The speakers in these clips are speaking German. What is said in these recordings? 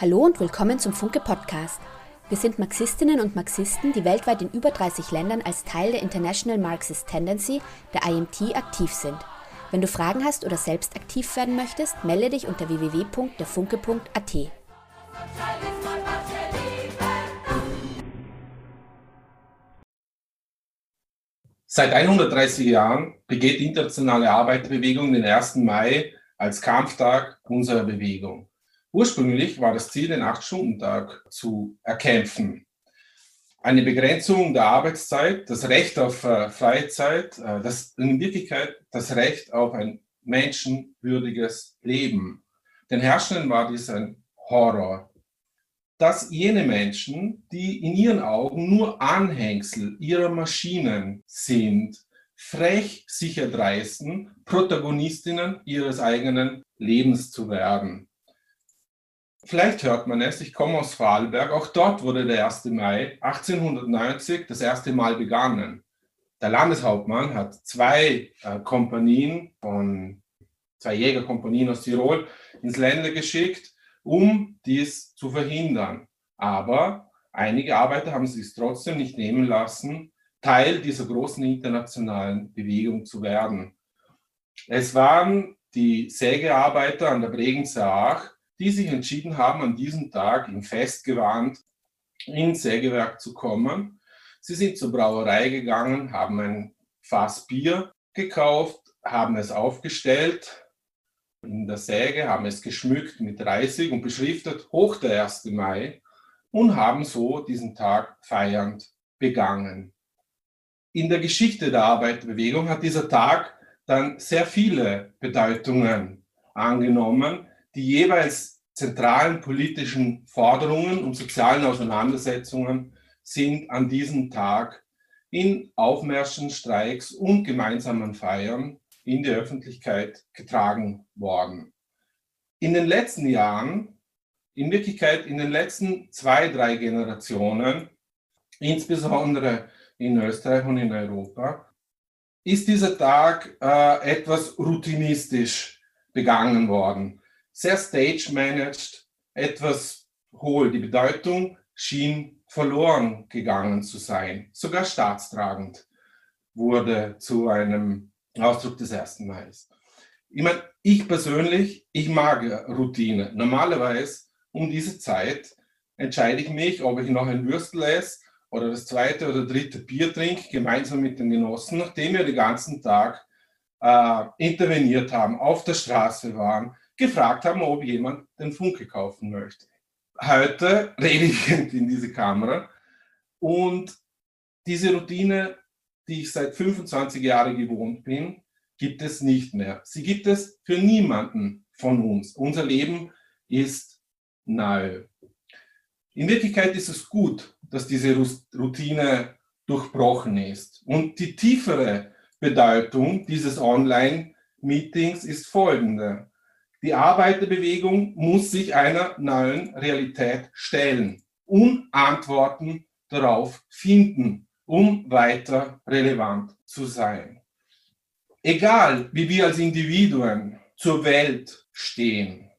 Hallo und willkommen zum Funke Podcast. Wir sind Marxistinnen und Marxisten, die weltweit in über 30 Ländern als Teil der International Marxist Tendency, der IMT, aktiv sind. Wenn du Fragen hast oder selbst aktiv werden möchtest, melde dich unter www.derfunke.at. Seit 130 Jahren begeht die internationale Arbeiterbewegung den 1. Mai als Kampftag unserer Bewegung. Ursprünglich war das Ziel, den Acht-Stunden-Tag zu erkämpfen. Eine Begrenzung der Arbeitszeit, das Recht auf äh, Freizeit, äh, das, in Wirklichkeit das Recht auf ein menschenwürdiges Leben. Den Herrschenden war dies ein Horror. Dass jene Menschen, die in ihren Augen nur Anhängsel ihrer Maschinen sind, frech sich erdreisten, Protagonistinnen ihres eigenen Lebens zu werden. Vielleicht hört man es, ich komme aus Vorarlberg, auch dort wurde der 1. Mai 1890 das erste Mal begangen. Der Landeshauptmann hat zwei äh, Kompanien von zwei Jägerkompanien aus Tirol ins Länder geschickt, um dies zu verhindern. Aber einige Arbeiter haben es sich trotzdem nicht nehmen lassen, Teil dieser großen internationalen Bewegung zu werden. Es waren die Sägearbeiter an der Bregenzer Aach, die sich entschieden haben, an diesem Tag im Festgewand ins Sägewerk zu kommen. Sie sind zur Brauerei gegangen, haben ein Fass Bier gekauft, haben es aufgestellt in der Säge, haben es geschmückt mit Reisig und beschriftet Hoch der 1. Mai und haben so diesen Tag feiernd begangen. In der Geschichte der Arbeiterbewegung hat dieser Tag dann sehr viele Bedeutungen angenommen, die jeweils zentralen politischen Forderungen und sozialen Auseinandersetzungen sind an diesem Tag in Aufmärschen, Streiks und gemeinsamen Feiern in die Öffentlichkeit getragen worden. In den letzten Jahren, in Wirklichkeit in den letzten zwei, drei Generationen, insbesondere in Österreich und in Europa, ist dieser Tag äh, etwas routinistisch begangen worden sehr stage-managed, etwas hohl. Die Bedeutung schien verloren gegangen zu sein. Sogar staatstragend wurde zu einem Ausdruck des ersten Mals. Ich meine, ich persönlich, ich mag Routine. Normalerweise um diese Zeit entscheide ich mich, ob ich noch ein Würstel esse oder das zweite oder dritte Bier trinke, gemeinsam mit den Genossen, nachdem wir den ganzen Tag äh, interveniert haben, auf der Straße waren, gefragt haben, ob jemand den Funke kaufen möchte. Heute rede ich in diese Kamera und diese Routine, die ich seit 25 Jahren gewohnt bin, gibt es nicht mehr. Sie gibt es für niemanden von uns. Unser Leben ist neu. In Wirklichkeit ist es gut, dass diese Routine durchbrochen ist. Und die tiefere Bedeutung dieses Online-Meetings ist folgende. Die Arbeiterbewegung muss sich einer neuen Realität stellen und Antworten darauf finden, um weiter relevant zu sein. Egal, wie wir als Individuen zur Welt stehen,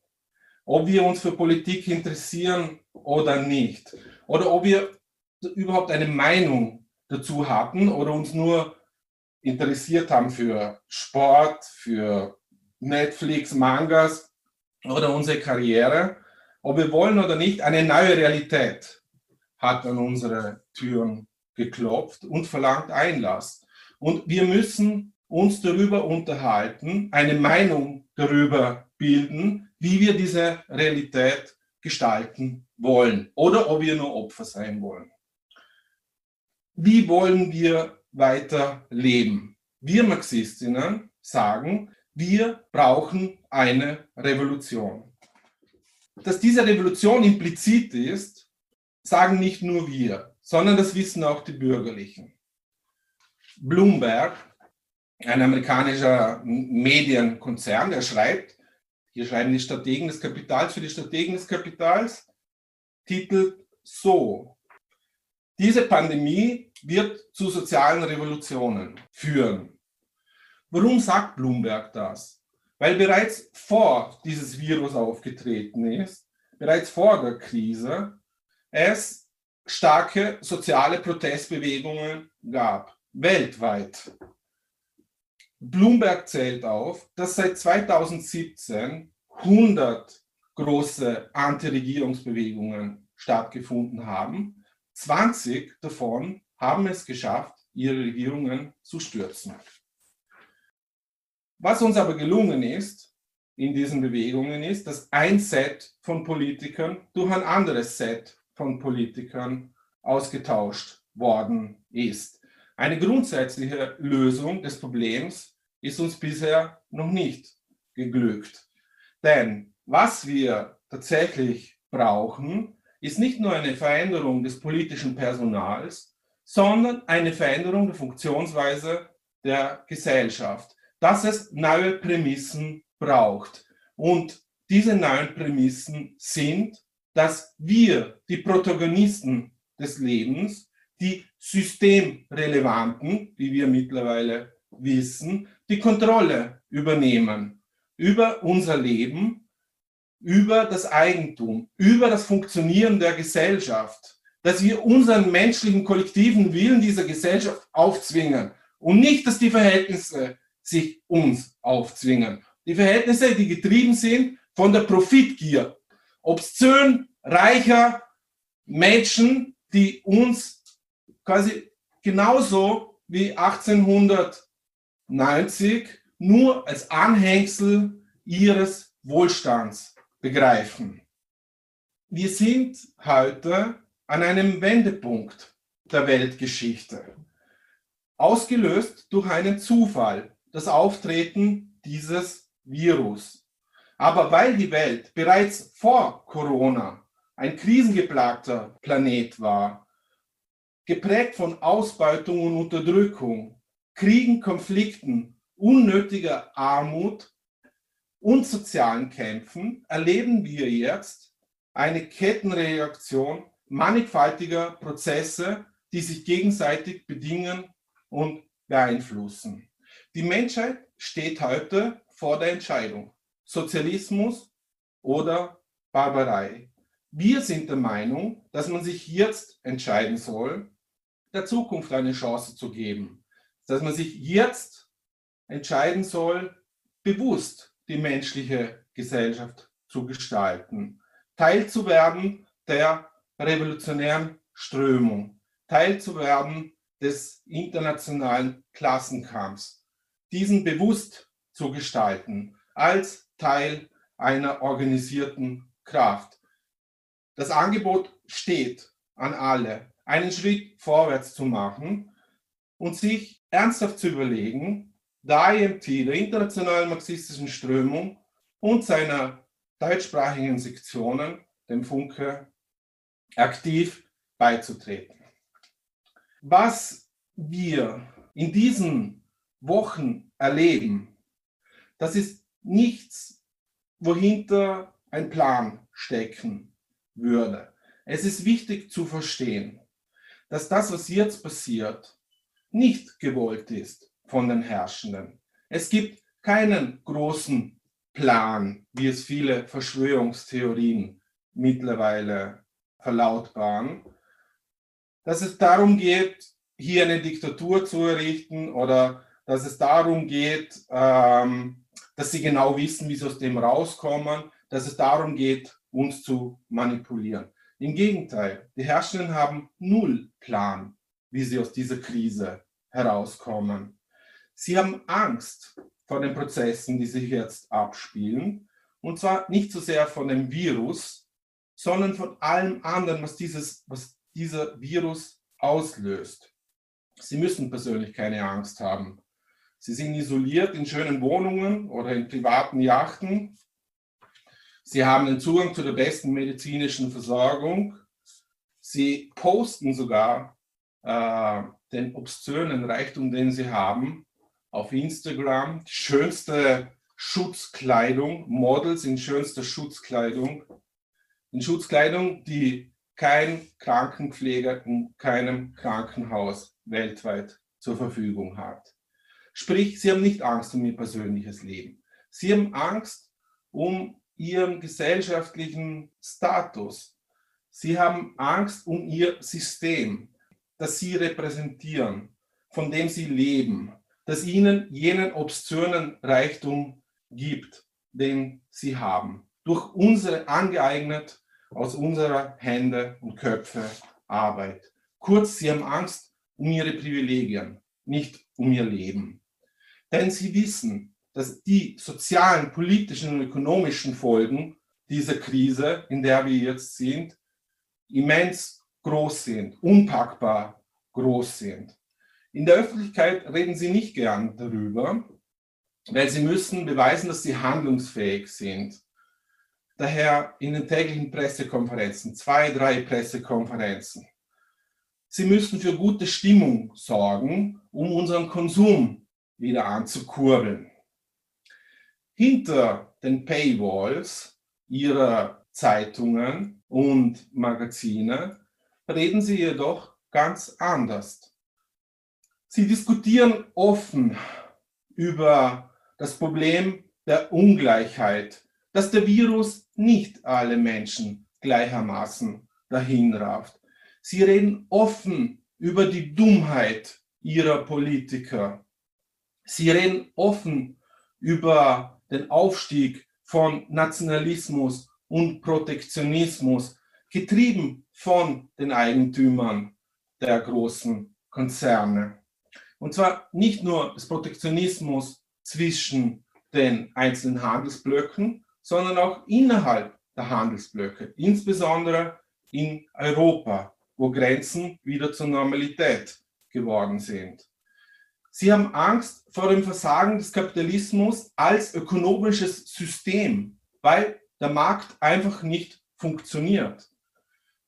ob wir uns für Politik interessieren oder nicht, oder ob wir überhaupt eine Meinung dazu hatten oder uns nur interessiert haben für Sport, für Netflix, Mangas oder unsere Karriere, ob wir wollen oder nicht, eine neue Realität hat an unsere Türen geklopft und verlangt Einlass. Und wir müssen uns darüber unterhalten, eine Meinung darüber bilden, wie wir diese Realität gestalten wollen oder ob wir nur Opfer sein wollen. Wie wollen wir weiter leben? Wir Marxistinnen sagen, wir brauchen eine Revolution. Dass diese Revolution implizit ist, sagen nicht nur wir, sondern das wissen auch die Bürgerlichen. Bloomberg, ein amerikanischer Medienkonzern, der schreibt, hier schreiben die Strategen des Kapitals für die Strategen des Kapitals, titelt so, diese Pandemie wird zu sozialen Revolutionen führen. Warum sagt Bloomberg das? Weil bereits vor dieses Virus aufgetreten ist, bereits vor der Krise es starke soziale Protestbewegungen gab, weltweit. Bloomberg zählt auf, dass seit 2017 100 große Antiregierungsbewegungen stattgefunden haben. 20 davon haben es geschafft, ihre Regierungen zu stürzen. Was uns aber gelungen ist in diesen Bewegungen ist, dass ein Set von Politikern durch ein anderes Set von Politikern ausgetauscht worden ist. Eine grundsätzliche Lösung des Problems ist uns bisher noch nicht geglückt. Denn was wir tatsächlich brauchen, ist nicht nur eine Veränderung des politischen Personals, sondern eine Veränderung der Funktionsweise der Gesellschaft, dass es neue Prämissen braucht. Und diese neuen Prämissen sind, dass wir, die Protagonisten des Lebens, die systemrelevanten, wie wir mittlerweile wissen, die Kontrolle übernehmen über unser Leben, über das Eigentum, über das Funktionieren der Gesellschaft, dass wir unseren menschlichen kollektiven Willen dieser Gesellschaft aufzwingen und nicht, dass die Verhältnisse sich uns aufzwingen. Die Verhältnisse, die getrieben sind von der Profitgier, obszön reicher Menschen, die uns quasi genauso wie 1890 nur als Anhängsel ihres Wohlstands begreifen. Wir sind heute an einem Wendepunkt der Weltgeschichte, ausgelöst durch einen Zufall, das Auftreten dieses Virus. Aber weil die Welt bereits vor Corona ein krisengeplagter Planet war, geprägt von Ausbeutung und Unterdrückung, Kriegen, Konflikten, unnötiger Armut und sozialen Kämpfen, erleben wir jetzt eine Kettenreaktion mannigfaltiger Prozesse, die sich gegenseitig bedingen und beeinflussen. Die Menschheit steht heute vor der Entscheidung, Sozialismus oder Barbarei. Wir sind der Meinung, dass man sich jetzt entscheiden soll, der Zukunft eine Chance zu geben. Dass man sich jetzt entscheiden soll, bewusst die menschliche Gesellschaft zu gestalten, Teil zu werden der revolutionären Strömung, Teil zu werden des internationalen Klassenkampfs, diesen bewusst zu gestalten als Teil einer organisierten Kraft. Das Angebot steht an alle, einen Schritt vorwärts zu machen und sich ernsthaft zu überlegen, der IMT, der internationalen marxistischen Strömung und seiner deutschsprachigen Sektionen, dem Funke, aktiv beizutreten. Was wir in diesen Wochen erleben, das ist nichts, wohinter ein Plan stecken würde. Es ist wichtig zu verstehen, dass das, was jetzt passiert, nicht gewollt ist von den Herrschenden. Es gibt keinen großen Plan, wie es viele Verschwörungstheorien mittlerweile verlautbaren, dass es darum geht, hier eine Diktatur zu errichten oder dass es darum geht, ähm, dass sie genau wissen, wie sie aus dem rauskommen, dass es darum geht, uns zu manipulieren. Im Gegenteil, die Herrschenden haben null Plan, wie sie aus dieser Krise herauskommen. Sie haben Angst vor den Prozessen, die sich jetzt abspielen. Und zwar nicht so sehr von dem Virus, sondern von allem anderen, was, dieses, was dieser Virus auslöst. Sie müssen persönlich keine Angst haben. Sie sind isoliert in schönen Wohnungen oder in privaten Yachten. Sie haben den Zugang zu der besten medizinischen Versorgung. Sie posten sogar äh, den obszönen Reichtum, den sie haben, auf Instagram. Schönste Schutzkleidung, Models in schönster Schutzkleidung. In Schutzkleidung, die kein Krankenpfleger in keinem Krankenhaus weltweit zur Verfügung hat. Sprich, sie haben nicht Angst um ihr persönliches Leben. Sie haben Angst um ihrem gesellschaftlichen Status. Sie haben Angst um ihr System, das sie repräsentieren, von dem sie leben, das ihnen jenen obszönen Reichtum gibt, den sie haben. Durch unsere angeeignet, aus unserer Hände und Köpfe Arbeit. Kurz, sie haben Angst um ihre Privilegien, nicht um ihr Leben. Denn sie wissen, dass die sozialen, politischen und ökonomischen Folgen dieser Krise, in der wir jetzt sind, immens groß sind, unpackbar groß sind. In der Öffentlichkeit reden sie nicht gern darüber, weil sie müssen beweisen, dass sie handlungsfähig sind. Daher in den täglichen Pressekonferenzen, zwei, drei Pressekonferenzen. Sie müssen für gute Stimmung sorgen, um unseren Konsum wieder anzukurbeln. Hinter den Paywalls ihrer Zeitungen und Magazine reden sie jedoch ganz anders. Sie diskutieren offen über das Problem der Ungleichheit, dass der Virus nicht alle Menschen gleichermaßen dahinrafft. Sie reden offen über die Dummheit ihrer Politiker. Sie reden offen über den Aufstieg von Nationalismus und Protektionismus, getrieben von den Eigentümern der großen Konzerne. Und zwar nicht nur des Protektionismus zwischen den einzelnen Handelsblöcken, sondern auch innerhalb der Handelsblöcke, insbesondere in Europa, wo Grenzen wieder zur Normalität geworden sind. Sie haben Angst vor dem Versagen des Kapitalismus als ökonomisches System, weil der Markt einfach nicht funktioniert.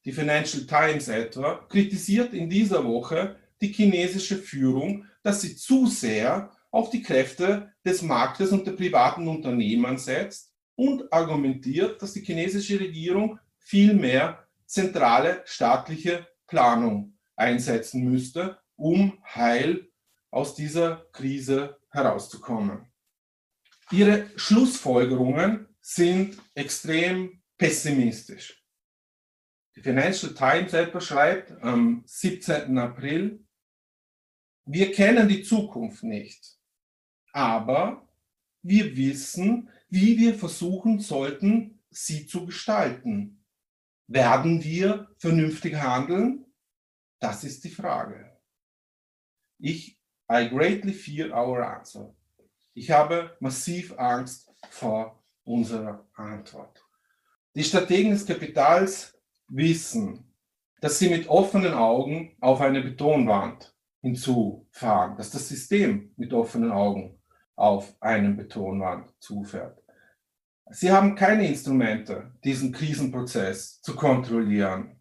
Die Financial Times etwa kritisiert in dieser Woche die chinesische Führung, dass sie zu sehr auf die Kräfte des Marktes und der privaten Unternehmen setzt und argumentiert, dass die chinesische Regierung viel mehr zentrale staatliche Planung einsetzen müsste, um heil aus dieser Krise herauszukommen. Ihre Schlussfolgerungen sind extrem pessimistisch. Die Financial Times etwa schreibt am 17. April, wir kennen die Zukunft nicht, aber wir wissen, wie wir versuchen sollten, sie zu gestalten. Werden wir vernünftig handeln? Das ist die Frage. Ich I greatly fear our answer. Ich habe massiv Angst vor unserer Antwort. Die Strategen des Kapitals wissen, dass sie mit offenen Augen auf eine Betonwand hinzufahren, dass das System mit offenen Augen auf eine Betonwand zufährt. Sie haben keine Instrumente, diesen Krisenprozess zu kontrollieren.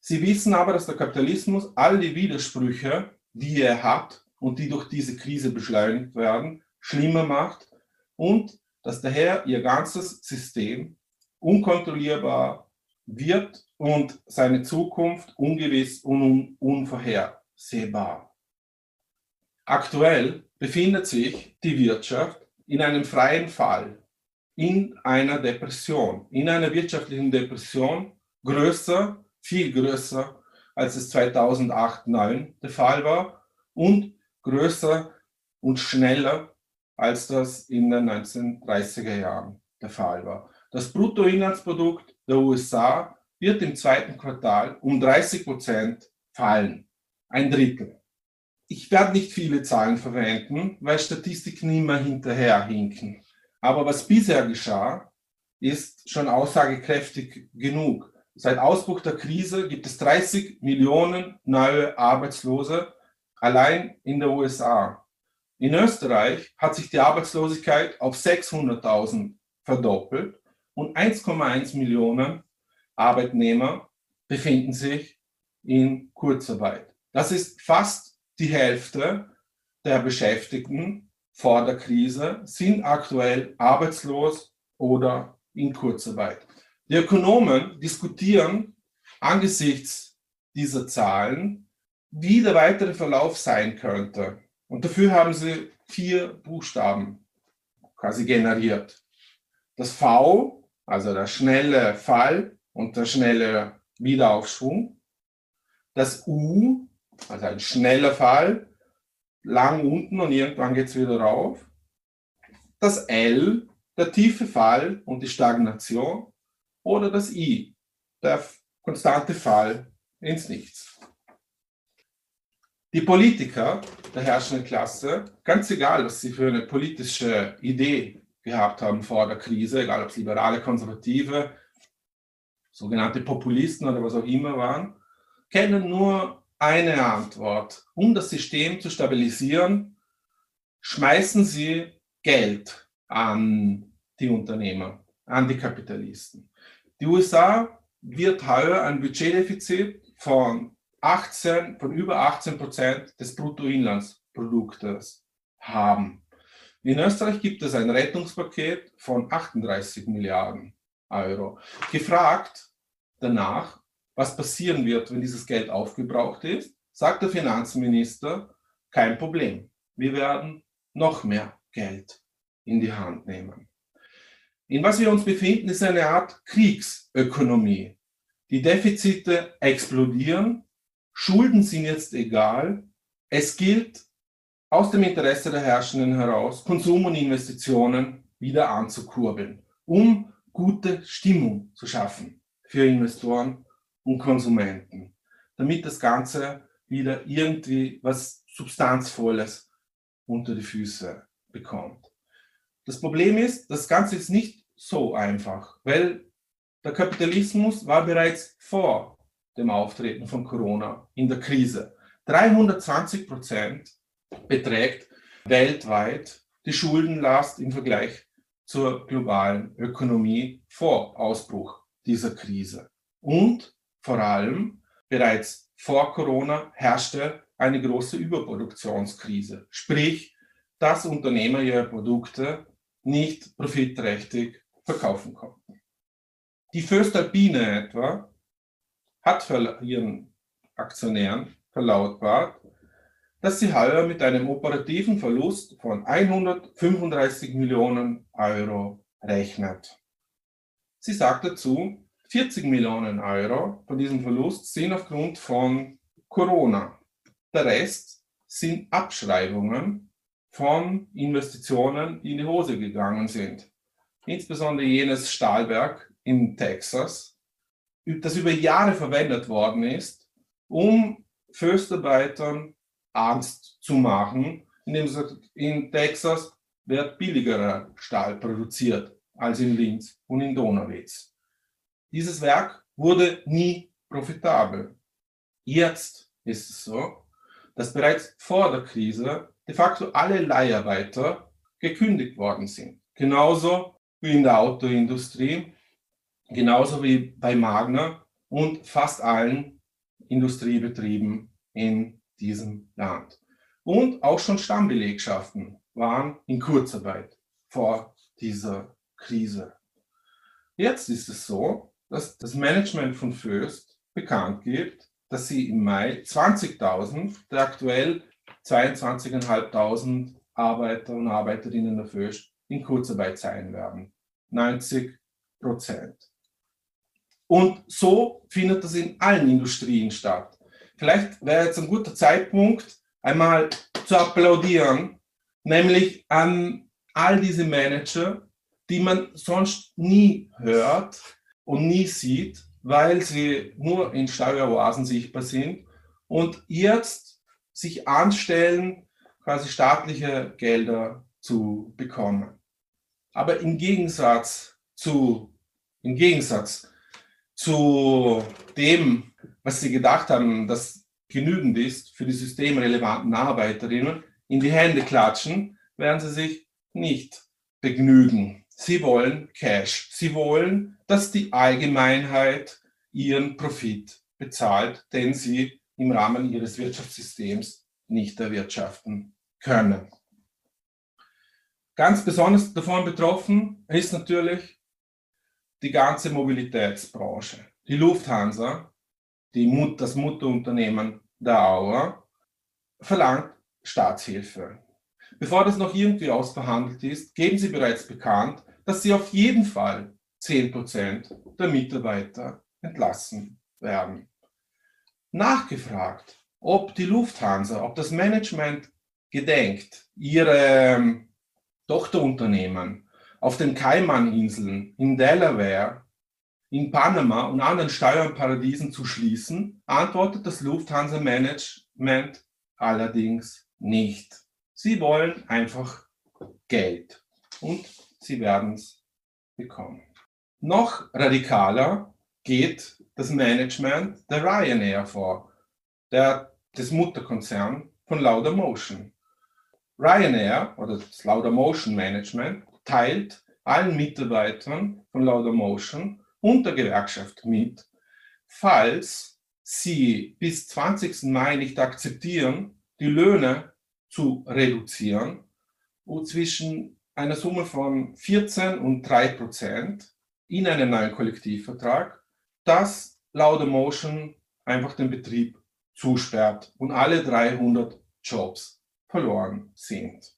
Sie wissen aber, dass der Kapitalismus all die Widersprüche, die er hat, und die durch diese Krise beschleunigt werden, schlimmer macht und dass daher ihr ganzes System unkontrollierbar wird und seine Zukunft ungewiss und unvorhersehbar. Aktuell befindet sich die Wirtschaft in einem freien Fall, in einer Depression, in einer wirtschaftlichen Depression, größer, viel größer, als es 2008-2009 der Fall war und größer und schneller, als das in den 1930er Jahren der Fall war. Das Bruttoinlandsprodukt der USA wird im zweiten Quartal um 30 Prozent fallen. Ein Drittel. Ich werde nicht viele Zahlen verwenden, weil Statistiken immer hinterherhinken. Aber was bisher geschah, ist schon aussagekräftig genug. Seit Ausbruch der Krise gibt es 30 Millionen neue Arbeitslose allein in den USA. In Österreich hat sich die Arbeitslosigkeit auf 600.000 verdoppelt und 1,1 Millionen Arbeitnehmer befinden sich in Kurzarbeit. Das ist fast die Hälfte der Beschäftigten vor der Krise sind aktuell arbeitslos oder in Kurzarbeit. Die Ökonomen diskutieren angesichts dieser Zahlen wie der weitere Verlauf sein könnte. Und dafür haben sie vier Buchstaben quasi generiert. Das V also der schnelle Fall und der schnelle Wiederaufschwung. Das U, also ein schneller Fall, lang unten und irgendwann geht es wieder rauf. Das L, der tiefe Fall und die Stagnation. Oder das I, der konstante Fall ins Nichts. Die Politiker der herrschenden Klasse, ganz egal, was sie für eine politische Idee gehabt haben vor der Krise, egal ob es liberale, konservative, sogenannte Populisten oder was auch immer waren, kennen nur eine Antwort. Um das System zu stabilisieren, schmeißen sie Geld an die Unternehmer, an die Kapitalisten. Die USA wird heuer ein Budgetdefizit von 18, von über 18 Prozent des Bruttoinlandsproduktes haben. In Österreich gibt es ein Rettungspaket von 38 Milliarden Euro. Gefragt danach, was passieren wird, wenn dieses Geld aufgebraucht ist, sagt der Finanzminister, kein Problem. Wir werden noch mehr Geld in die Hand nehmen. In was wir uns befinden, ist eine Art Kriegsökonomie. Die Defizite explodieren, Schulden sind jetzt egal. Es gilt aus dem Interesse der Herrschenden heraus, Konsum und Investitionen wieder anzukurbeln, um gute Stimmung zu schaffen für Investoren und Konsumenten, damit das Ganze wieder irgendwie was Substanzvolles unter die Füße bekommt. Das Problem ist, das Ganze ist nicht so einfach, weil der Kapitalismus war bereits vor dem Auftreten von Corona in der Krise. 320 Prozent beträgt weltweit die Schuldenlast im Vergleich zur globalen Ökonomie vor Ausbruch dieser Krise. Und vor allem bereits vor Corona herrschte eine große Überproduktionskrise, sprich, dass Unternehmer ihre Produkte nicht profitträchtig verkaufen konnten. Die Föstalpine etwa hat ihren Aktionären verlautbart, dass sie heuer mit einem operativen Verlust von 135 Millionen Euro rechnet. Sie sagt dazu, 40 Millionen Euro von diesem Verlust sind aufgrund von Corona. Der Rest sind Abschreibungen von Investitionen, die in die Hose gegangen sind. Insbesondere jenes Stahlwerk in Texas, das über Jahre verwendet worden ist, um Föstarbeitern Angst zu machen, indem sie in Texas wird billigerer Stahl produziert als in Linz und in Donauwitz. Dieses Werk wurde nie profitabel. Jetzt ist es so, dass bereits vor der Krise de facto alle Leiharbeiter gekündigt worden sind. Genauso wie in der Autoindustrie, genauso wie bei Magna und fast allen Industriebetrieben in diesem Land. Und auch schon Stammbelegschaften waren in Kurzarbeit vor dieser Krise. Jetzt ist es so, dass das Management von Föst bekannt gibt, dass sie im Mai 20.000 der aktuell 22.500 Arbeiter und Arbeiterinnen der Föst in Kurzarbeit sein werden. 90 Prozent. Und so findet das in allen Industrien statt. Vielleicht wäre jetzt ein guter Zeitpunkt, einmal zu applaudieren, nämlich an all diese Manager, die man sonst nie hört und nie sieht, weil sie nur in Steueroasen sichtbar sind und jetzt sich anstellen, quasi staatliche Gelder zu bekommen. Aber im Gegensatz zu, im Gegensatz zu dem, was sie gedacht haben, dass genügend ist für die systemrelevanten Arbeiterinnen, in die Hände klatschen, werden sie sich nicht begnügen. Sie wollen Cash. Sie wollen, dass die Allgemeinheit ihren Profit bezahlt, den sie im Rahmen ihres Wirtschaftssystems nicht erwirtschaften können. Ganz besonders davon betroffen ist natürlich die ganze Mobilitätsbranche. Die Lufthansa, die Mut, das Mutterunternehmen der Auer, verlangt Staatshilfe. Bevor das noch irgendwie ausverhandelt ist, geben sie bereits bekannt, dass sie auf jeden Fall 10% der Mitarbeiter entlassen werden. Nachgefragt, ob die Lufthansa, ob das Management gedenkt, ihre ähm, Tochterunternehmen auf den Kaiman-Inseln, in Delaware, in Panama und anderen Steuerparadiesen zu schließen, antwortet das Lufthansa-Management allerdings nicht. Sie wollen einfach Geld und sie werden es bekommen. Noch radikaler geht das Management der Ryanair vor, der, des Mutterkonzerns von Laudamotion. Ryanair oder das Laudamotion Management teilt allen Mitarbeitern von Laudamotion und der Gewerkschaft mit, falls sie bis 20. Mai nicht akzeptieren, die Löhne zu reduzieren und zwischen einer Summe von 14 und 3 Prozent in einem neuen Kollektivvertrag, dass Laudamotion einfach den Betrieb zusperrt und alle 300 Jobs verloren sind.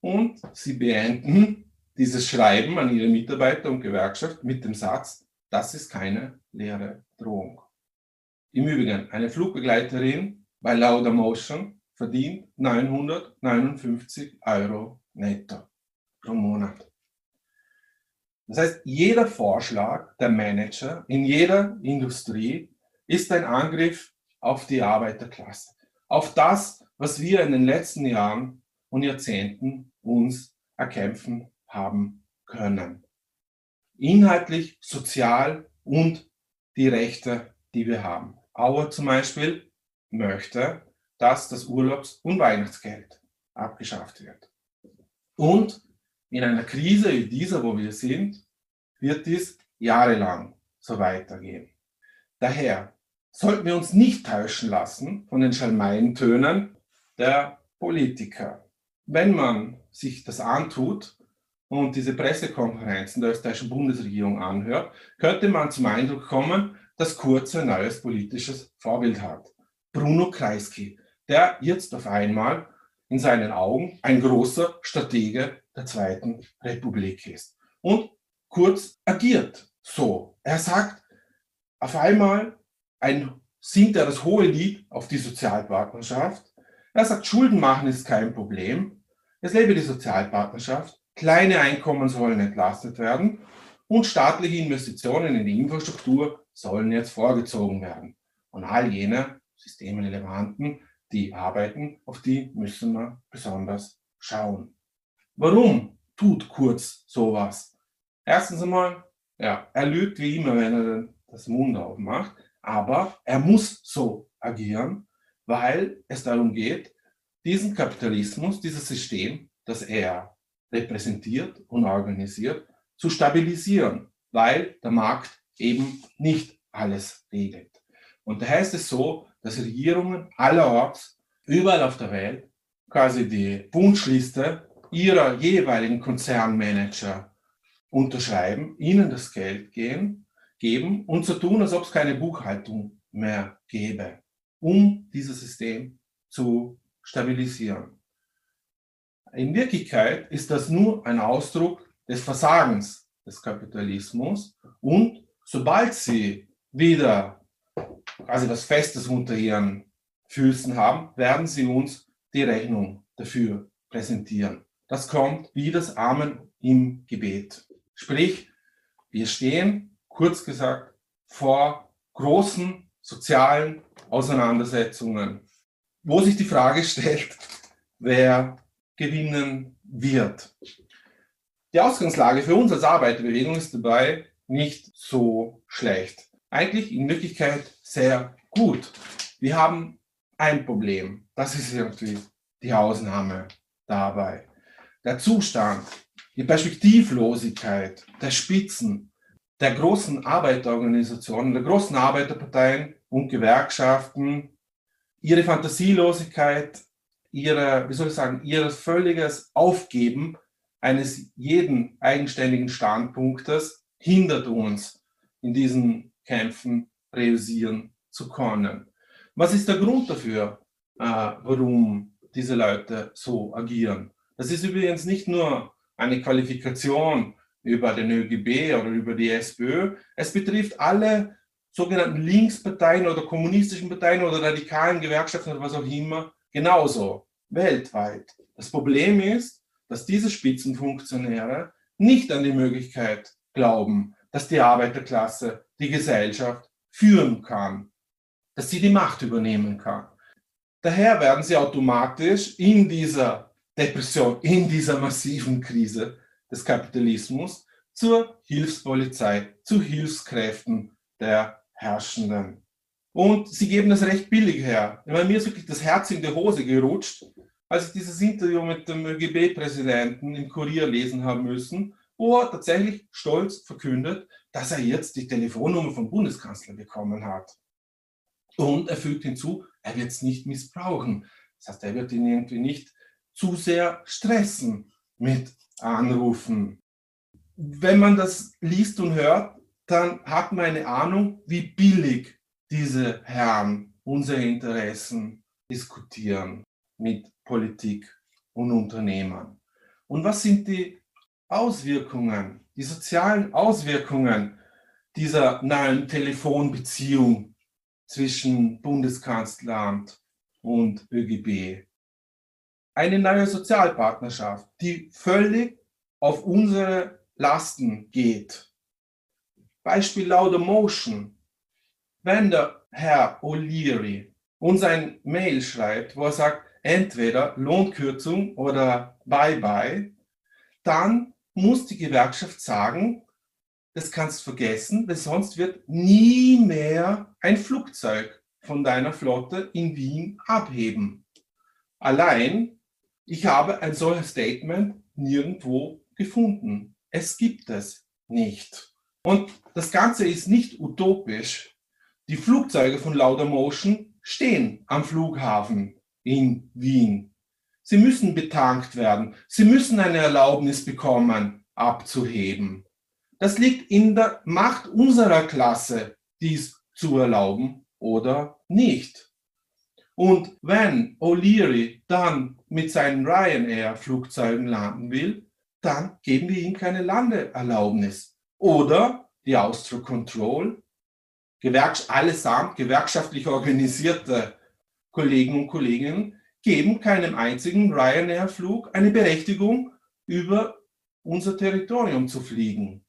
Und sie beenden dieses Schreiben an ihre Mitarbeiter und Gewerkschaft mit dem Satz, das ist keine leere Drohung. Im Übrigen, eine Flugbegleiterin bei Laudamotion verdient 959 Euro netto pro Monat. Das heißt, jeder Vorschlag der Manager in jeder Industrie ist ein Angriff auf die Arbeiterklasse, auf das, was wir in den letzten Jahren und Jahrzehnten uns erkämpfen haben können. Inhaltlich, sozial und die Rechte, die wir haben. Auer zum Beispiel möchte, dass das Urlaubs- und Weihnachtsgeld abgeschafft wird. Und in einer Krise wie dieser, wo wir sind, wird dies jahrelang so weitergehen. Daher sollten wir uns nicht täuschen lassen von den Schalmeientönen der Politiker. Wenn man sich das antut und diese Pressekonferenzen der österreichischen Bundesregierung anhört, könnte man zum Eindruck kommen, dass Kurz ein neues politisches Vorbild hat. Bruno Kreisky, der jetzt auf einmal in seinen Augen ein großer Stratege der Zweiten Republik ist. Und Kurz agiert so. Er sagt auf einmal, ein, singt er das hohe Lied auf die Sozialpartnerschaft. Er sagt, Schulden machen ist kein Problem. Es lebe die Sozialpartnerschaft. Kleine Einkommen sollen entlastet werden und staatliche Investitionen in die Infrastruktur sollen jetzt vorgezogen werden. Und all jene systemrelevanten die arbeiten, auf die müssen wir besonders schauen. Warum tut Kurz sowas? Erstens einmal, ja, er lügt wie immer, wenn er das Mund aufmacht, aber er muss so agieren, weil es darum geht, diesen Kapitalismus, dieses System, das er repräsentiert und organisiert, zu stabilisieren, weil der Markt eben nicht alles regelt. Und da heißt es so, dass Regierungen allerorts, überall auf der Welt, quasi die Wunschliste ihrer jeweiligen Konzernmanager unterschreiben, ihnen das Geld gehen, geben und so tun, als ob es keine Buchhaltung mehr gäbe, um dieses System zu stabilisieren. In Wirklichkeit ist das nur ein Ausdruck des Versagens des Kapitalismus und sobald sie wieder quasi was Festes unter ihren Füßen haben, werden sie uns die Rechnung dafür präsentieren. Das kommt wie das Amen im Gebet. Sprich, wir stehen, kurz gesagt, vor großen sozialen Auseinandersetzungen, wo sich die Frage stellt, wer gewinnen wird. Die Ausgangslage für uns als Arbeiterbewegung ist dabei nicht so schlecht eigentlich in Wirklichkeit sehr gut. Wir haben ein Problem. Das ist irgendwie die Ausnahme dabei. Der Zustand, die Perspektivlosigkeit der Spitzen der großen Arbeiterorganisationen, der großen Arbeiterparteien und Gewerkschaften, ihre Fantasielosigkeit, ihre, wie soll ich sagen, ihr völliges Aufgeben eines jeden eigenständigen Standpunktes hindert uns in diesen Kämpfen realisieren zu können. Was ist der Grund dafür, äh, warum diese Leute so agieren? Das ist übrigens nicht nur eine Qualifikation über den ÖGB oder über die SPÖ. Es betrifft alle sogenannten Linksparteien oder kommunistischen Parteien oder radikalen Gewerkschaften oder was auch immer genauso weltweit. Das Problem ist, dass diese Spitzenfunktionäre nicht an die Möglichkeit glauben, dass die Arbeiterklasse die Gesellschaft führen kann, dass sie die Macht übernehmen kann. Daher werden sie automatisch in dieser Depression, in dieser massiven Krise des Kapitalismus zur Hilfspolizei, zu Hilfskräften der Herrschenden. Und sie geben das recht billig her. Meine, mir ist wirklich das Herz in die Hose gerutscht, als ich dieses Interview mit dem ÖGB-Präsidenten im Kurier lesen haben müssen, wo er tatsächlich stolz verkündet, dass er jetzt die Telefonnummer vom Bundeskanzler bekommen hat. Und er fügt hinzu, er wird es nicht missbrauchen. Das heißt, er wird ihn irgendwie nicht zu sehr stressen mit Anrufen. Wenn man das liest und hört, dann hat man eine Ahnung, wie billig diese Herren unsere Interessen diskutieren mit Politik und Unternehmern. Und was sind die Auswirkungen, die sozialen Auswirkungen dieser neuen Telefonbeziehung zwischen Bundeskanzleramt und ÖGB? Eine neue Sozialpartnerschaft, die völlig auf unsere Lasten geht. Beispiel Laudamotion. Wenn der Herr O'Leary uns ein Mail schreibt, wo er sagt, entweder Lohnkürzung oder Bye-bye, dann muss die Gewerkschaft sagen, das kannst du vergessen, weil sonst wird nie mehr ein Flugzeug von deiner Flotte in Wien abheben. Allein, ich habe ein solches Statement nirgendwo gefunden. Es gibt es nicht. Und das Ganze ist nicht utopisch. Die Flugzeuge von Laudamotion stehen am Flughafen in Wien. Sie müssen betankt werden. Sie müssen eine Erlaubnis bekommen, abzuheben. Das liegt in der Macht unserer Klasse, dies zu erlauben oder nicht. Und wenn O'Leary dann mit seinen Ryanair-Flugzeugen landen will, dann geben wir ihm keine Landeerlaubnis. Oder die Austro Control, Gewerks allesamt gewerkschaftlich organisierte Kollegen und Kolleginnen geben keinem einzigen Ryanair-Flug eine Berechtigung, über unser Territorium zu fliegen.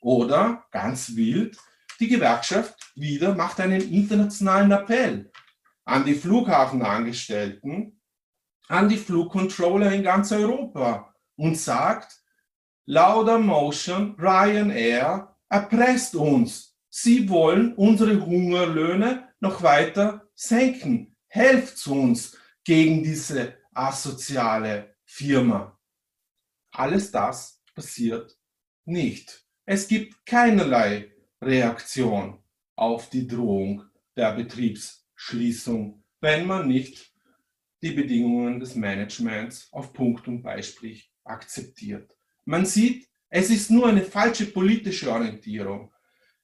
Oder ganz wild, die Gewerkschaft wieder macht einen internationalen Appell an die Flughafenangestellten, an die Flugcontroller in ganz Europa und sagt, Laudamotion, Ryanair erpresst uns. Sie wollen unsere Hungerlöhne noch weiter senken. Helft uns gegen diese asoziale Firma. Alles das passiert nicht. Es gibt keinerlei Reaktion auf die Drohung der Betriebsschließung, wenn man nicht die Bedingungen des Managements auf Punkt und Beispiel akzeptiert. Man sieht, es ist nur eine falsche politische Orientierung.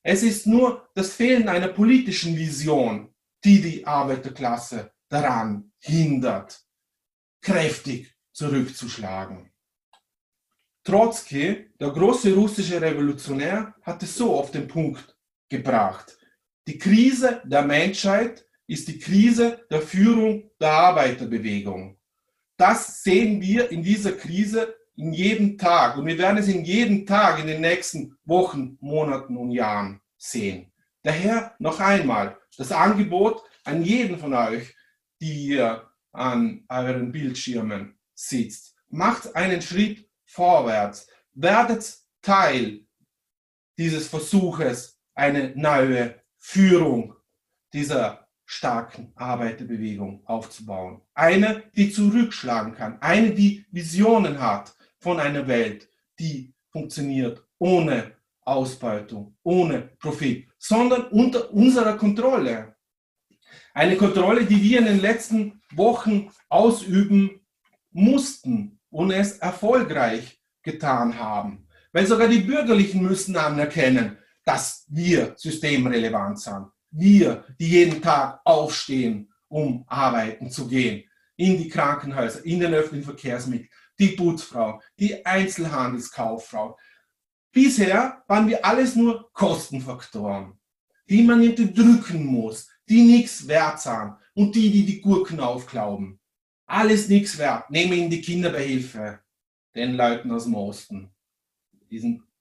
Es ist nur das Fehlen einer politischen Vision, die die Arbeiterklasse daran hindert, kräftig zurückzuschlagen. Trotzki, der große russische Revolutionär, hat es so auf den Punkt gebracht. Die Krise der Menschheit ist die Krise der Führung der Arbeiterbewegung. Das sehen wir in dieser Krise in jedem Tag und wir werden es in jedem Tag in den nächsten Wochen, Monaten und Jahren sehen. Daher noch einmal das Angebot an jeden von euch, die hier an euren Bildschirmen sitzt. Macht einen Schritt vorwärts. Werdet Teil dieses Versuches, eine neue Führung dieser starken Arbeiterbewegung aufzubauen. Eine, die zurückschlagen kann. Eine, die Visionen hat von einer Welt, die funktioniert ohne Ausbeutung, ohne Profit, sondern unter unserer Kontrolle. Eine Kontrolle, die wir in den letzten Wochen ausüben mussten und es erfolgreich getan haben. Weil sogar die Bürgerlichen müssen anerkennen, dass wir systemrelevant sind. Wir, die jeden Tag aufstehen, um arbeiten zu gehen, in die Krankenhäuser, in den öffentlichen Verkehrsmitteln, die Putzfrau, die Einzelhandelskauffrau, Bisher waren wir alles nur Kostenfaktoren, die man drücken muss, die nichts wert sind und die, die die Gurken aufklauben. Alles nichts wert. Nehmen in die Kinderbeihilfe, den Leuten aus dem Osten.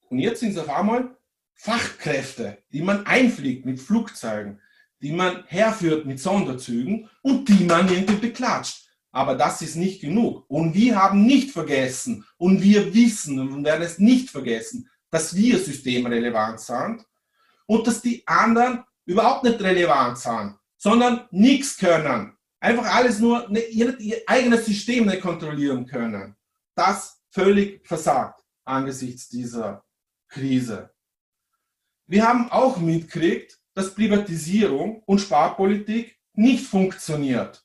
Und jetzt sind es auf einmal Fachkräfte, die man einfliegt mit Flugzeugen, die man herführt mit Sonderzügen und die man irgendwie beklatscht. Aber das ist nicht genug. Und wir haben nicht vergessen und wir wissen und werden es nicht vergessen, dass wir systemrelevant sind und dass die anderen überhaupt nicht relevant sind, sondern nichts können. Einfach alles nur ihr, ihr eigenes System nicht kontrollieren können. Das völlig versagt angesichts dieser Krise. Wir haben auch mitgekriegt, dass Privatisierung und Sparpolitik nicht funktioniert.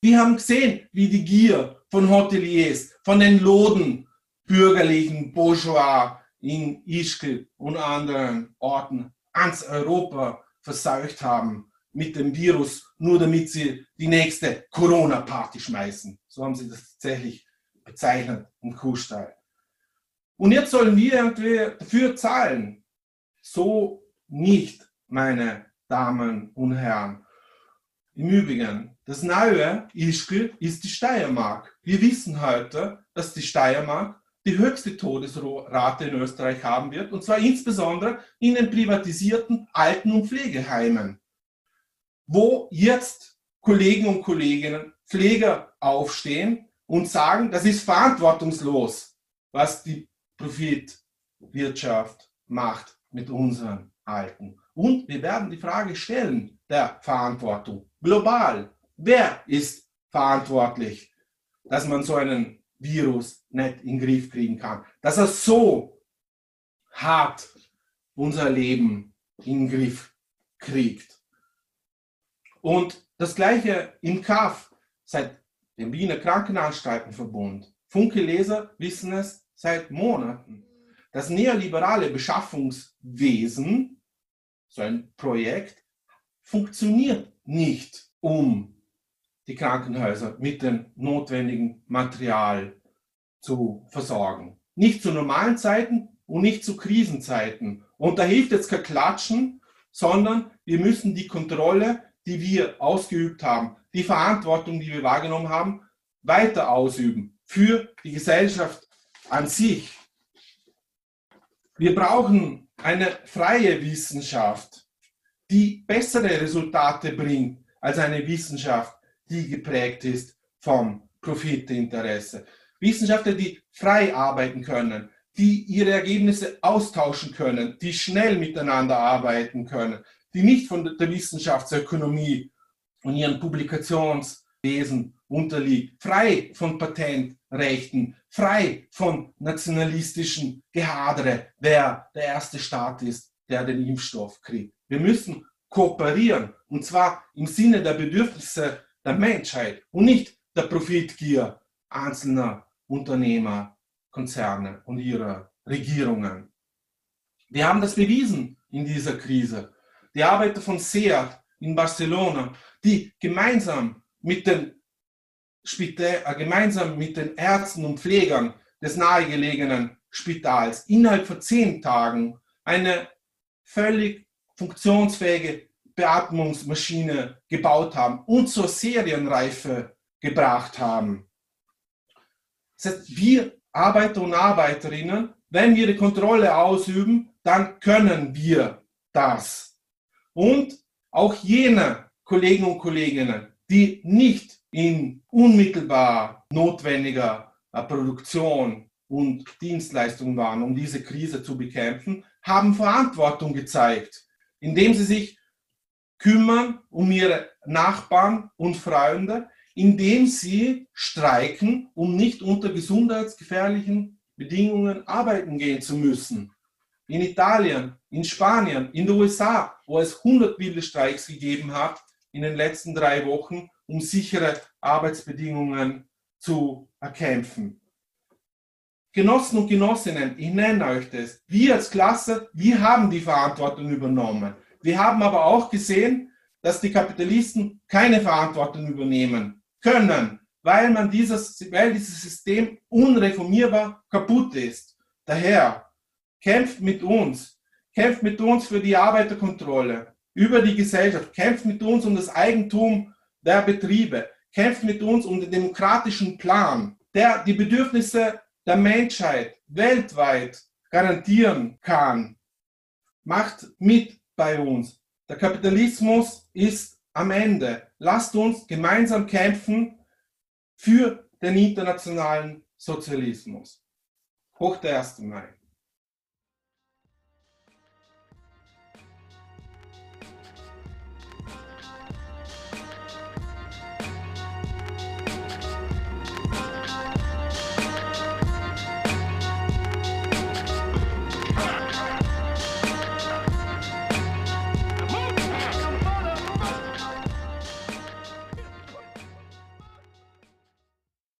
Wir haben gesehen, wie die Gier von Hoteliers, von den Loden, bürgerlichen Bourgeois in Ischgl und anderen Orten ganz Europa verseucht haben mit dem Virus, nur damit sie die nächste Corona-Party schmeißen. So haben sie das tatsächlich bezeichnet im Kuhstall. Und jetzt sollen wir irgendwie dafür zahlen. So nicht, meine Damen und Herren. Im Übrigen, das neue Ischgl ist die Steiermark. Wir wissen heute, dass die Steiermark die höchste Todesrate in Österreich haben wird, und zwar insbesondere in den privatisierten Alten- und Pflegeheimen, wo jetzt Kollegen und Kolleginnen, Pfleger aufstehen und sagen, das ist verantwortungslos, was die Profitwirtschaft macht mit unseren Alten. Und wir werden die Frage stellen der Verantwortung global. Wer ist verantwortlich, dass man so einen Virus nicht in den Griff kriegen kann. Dass er so hart unser Leben in den Griff kriegt. Und das gleiche im KAF, seit dem Wiener Krankenanstaltenverbund. Funke-Leser wissen es seit Monaten. Das neoliberale Beschaffungswesen, so ein Projekt, funktioniert nicht, um die Krankenhäuser mit dem notwendigen Material zu versorgen. Nicht zu normalen Zeiten und nicht zu Krisenzeiten. Und da hilft jetzt kein Klatschen, sondern wir müssen die Kontrolle, die wir ausgeübt haben, die Verantwortung, die wir wahrgenommen haben, weiter ausüben für die Gesellschaft an sich. Wir brauchen eine freie Wissenschaft, die bessere Resultate bringt als eine Wissenschaft, die geprägt ist vom Profitinteresse. Wissenschaftler, die frei arbeiten können, die ihre Ergebnisse austauschen können, die schnell miteinander arbeiten können, die nicht von der Wissenschaftsökonomie und ihren Publikationswesen unterliegt, frei von Patentrechten, frei von nationalistischen Gehadere, wer der erste Staat ist, der den Impfstoff kriegt. Wir müssen kooperieren und zwar im Sinne der Bedürfnisse der Menschheit und nicht der Profitgier einzelner Unternehmer, Konzerne und ihrer Regierungen. Wir haben das bewiesen in dieser Krise. Die Arbeiter von SEAT in Barcelona, die gemeinsam mit den, Spital, äh, gemeinsam mit den Ärzten und Pflegern des nahegelegenen Spitals innerhalb von zehn Tagen eine völlig funktionsfähige Beatmungsmaschine gebaut haben und zur Serienreife gebracht haben. Das heißt, wir Arbeiter und Arbeiterinnen, wenn wir die Kontrolle ausüben, dann können wir das. Und auch jene Kollegen und Kolleginnen, die nicht in unmittelbar notwendiger äh, Produktion und Dienstleistung waren, um diese Krise zu bekämpfen, haben Verantwortung gezeigt, indem sie sich kümmern um ihre Nachbarn und Freunde, indem sie streiken, um nicht unter gesundheitsgefährlichen Bedingungen arbeiten gehen zu müssen. In Italien, in Spanien, in den USA, wo es 100 wilde Streiks gegeben hat in den letzten drei Wochen, um sichere Arbeitsbedingungen zu erkämpfen. Genossen und Genossinnen, ich nenne euch das. Wir als Klasse, wir haben die Verantwortung übernommen. Wir haben aber auch gesehen, dass die Kapitalisten keine Verantwortung übernehmen können, weil, man dieses, weil dieses System unreformierbar kaputt ist. Daher kämpft mit uns, kämpft mit uns für die Arbeiterkontrolle über die Gesellschaft, kämpft mit uns um das Eigentum der Betriebe, kämpft mit uns um den demokratischen Plan, der die Bedürfnisse der Menschheit weltweit garantieren kann, macht mit bei uns. Der Kapitalismus ist am Ende. Lasst uns gemeinsam kämpfen für den internationalen Sozialismus. Hoch der 1. Mai.